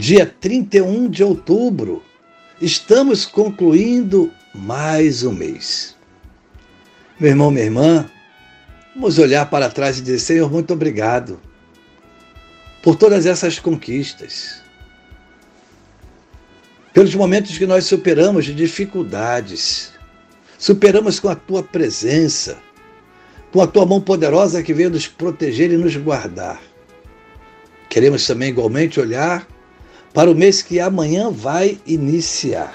dia 31 de outubro. Estamos concluindo mais um mês. Meu irmão, minha irmã, vamos olhar para trás e dizer: Senhor, muito obrigado por todas essas conquistas, pelos momentos que nós superamos de dificuldades, superamos com a tua presença, com a tua mão poderosa que veio nos proteger e nos guardar. Queremos também igualmente olhar para o mês que amanhã vai iniciar.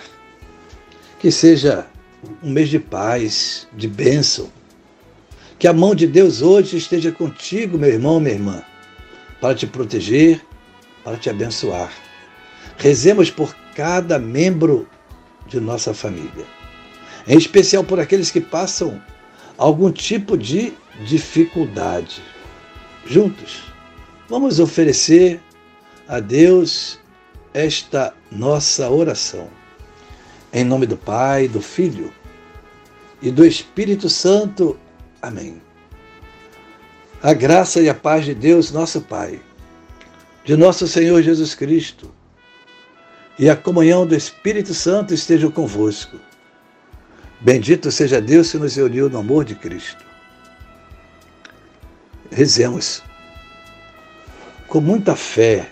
Que seja um mês de paz, de bênção. Que a mão de Deus hoje esteja contigo, meu irmão, minha irmã, para te proteger, para te abençoar. Rezemos por cada membro de nossa família, em especial por aqueles que passam algum tipo de dificuldade. Juntos, vamos oferecer a Deus esta nossa oração. Em nome do Pai, do Filho e do Espírito Santo. Amém. A graça e a paz de Deus, nosso Pai, de nosso Senhor Jesus Cristo e a comunhão do Espírito Santo estejam convosco. Bendito seja Deus que nos uniu no amor de Cristo. Rezemos com muita fé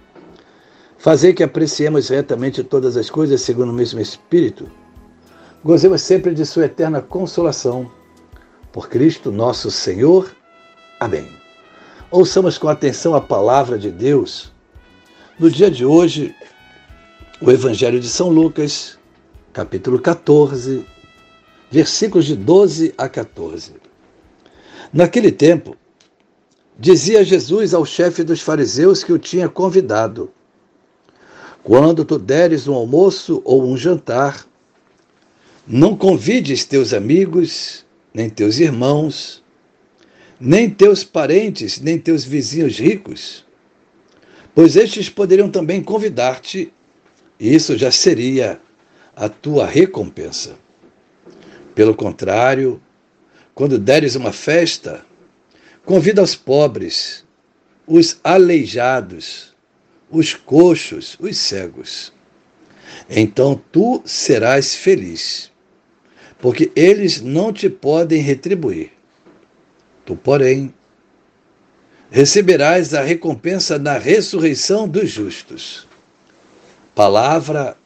Fazer que apreciemos retamente todas as coisas segundo o mesmo Espírito. Gozemos sempre de Sua eterna consolação. Por Cristo nosso Senhor. Amém. Ouçamos com atenção a palavra de Deus. No dia de hoje, o Evangelho de São Lucas, capítulo 14, versículos de 12 a 14. Naquele tempo, dizia Jesus ao chefe dos fariseus que o tinha convidado quando tu deres um almoço ou um jantar, não convides teus amigos, nem teus irmãos, nem teus parentes, nem teus vizinhos ricos, pois estes poderiam também convidar-te, e isso já seria a tua recompensa. Pelo contrário, quando deres uma festa, convida os pobres, os aleijados, os coxos, os cegos. Então tu serás feliz, porque eles não te podem retribuir. Tu, porém, receberás a recompensa na ressurreição dos justos. Palavra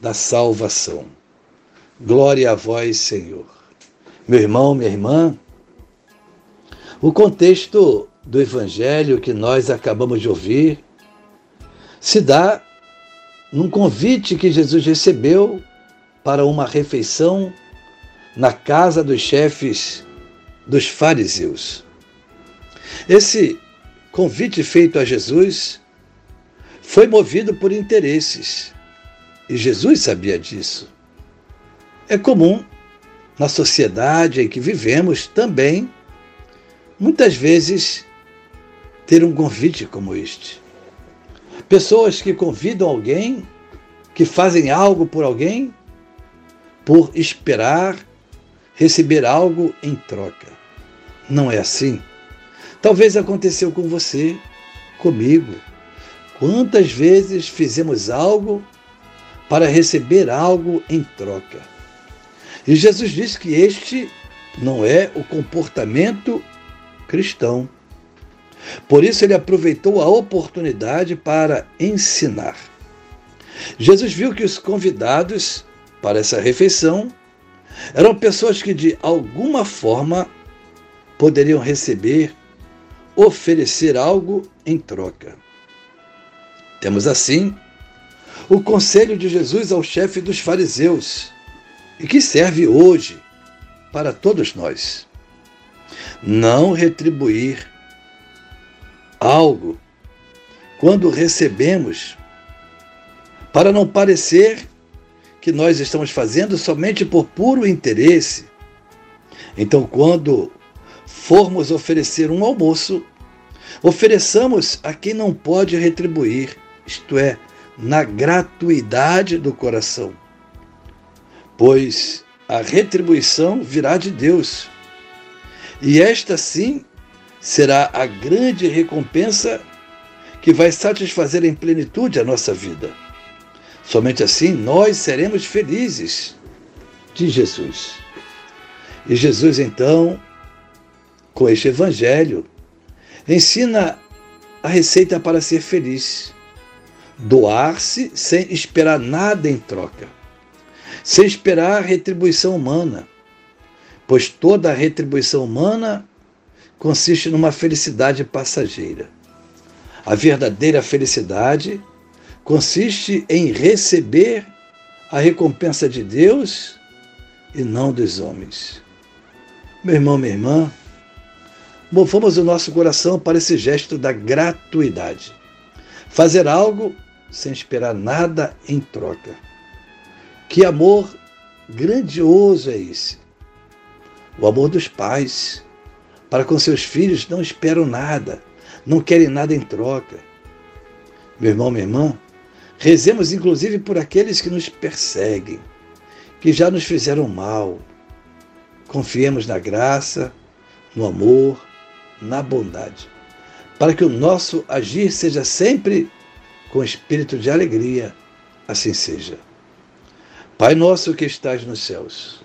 da salvação. Glória a vós, Senhor. Meu irmão, minha irmã, o contexto do evangelho que nós acabamos de ouvir se dá num convite que Jesus recebeu para uma refeição na casa dos chefes dos fariseus. Esse convite feito a Jesus foi movido por interesses e Jesus sabia disso. É comum na sociedade em que vivemos também, muitas vezes, ter um convite como este. Pessoas que convidam alguém, que fazem algo por alguém, por esperar receber algo em troca. Não é assim? Talvez aconteceu com você, comigo. Quantas vezes fizemos algo para receber algo em troca? E Jesus diz que este não é o comportamento cristão. Por isso ele aproveitou a oportunidade para ensinar. Jesus viu que os convidados para essa refeição eram pessoas que de alguma forma poderiam receber, oferecer algo em troca. Temos assim o conselho de Jesus ao chefe dos fariseus e que serve hoje para todos nós. Não retribuir algo quando recebemos, para não parecer que nós estamos fazendo somente por puro interesse. Então, quando formos oferecer um almoço, ofereçamos a quem não pode retribuir, isto é, na gratuidade do coração. Pois a retribuição virá de Deus. E esta sim será a grande recompensa que vai satisfazer em plenitude a nossa vida. Somente assim nós seremos felizes de Jesus. E Jesus, então, com este evangelho, ensina a receita para ser feliz. Doar-se sem esperar nada em troca, sem esperar retribuição humana, pois toda retribuição humana consiste numa felicidade passageira. A verdadeira felicidade consiste em receber a recompensa de Deus e não dos homens. Meu irmão, minha irmã, movamos o nosso coração para esse gesto da gratuidade. Fazer algo sem esperar nada em troca. Que amor grandioso é esse! O amor dos pais. Para com seus filhos não esperam nada, não querem nada em troca. Meu irmão, minha irmã, rezemos inclusive por aqueles que nos perseguem, que já nos fizeram mal. Confiemos na graça, no amor, na bondade, para que o nosso agir seja sempre com espírito de alegria. Assim seja. Pai nosso que estás nos céus,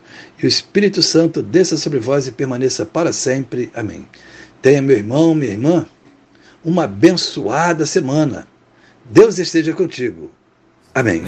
e o Espírito Santo, desça sobre vós e permaneça para sempre. Amém. Tenha, meu irmão, minha irmã, uma abençoada semana Deus esteja contigo. Amém.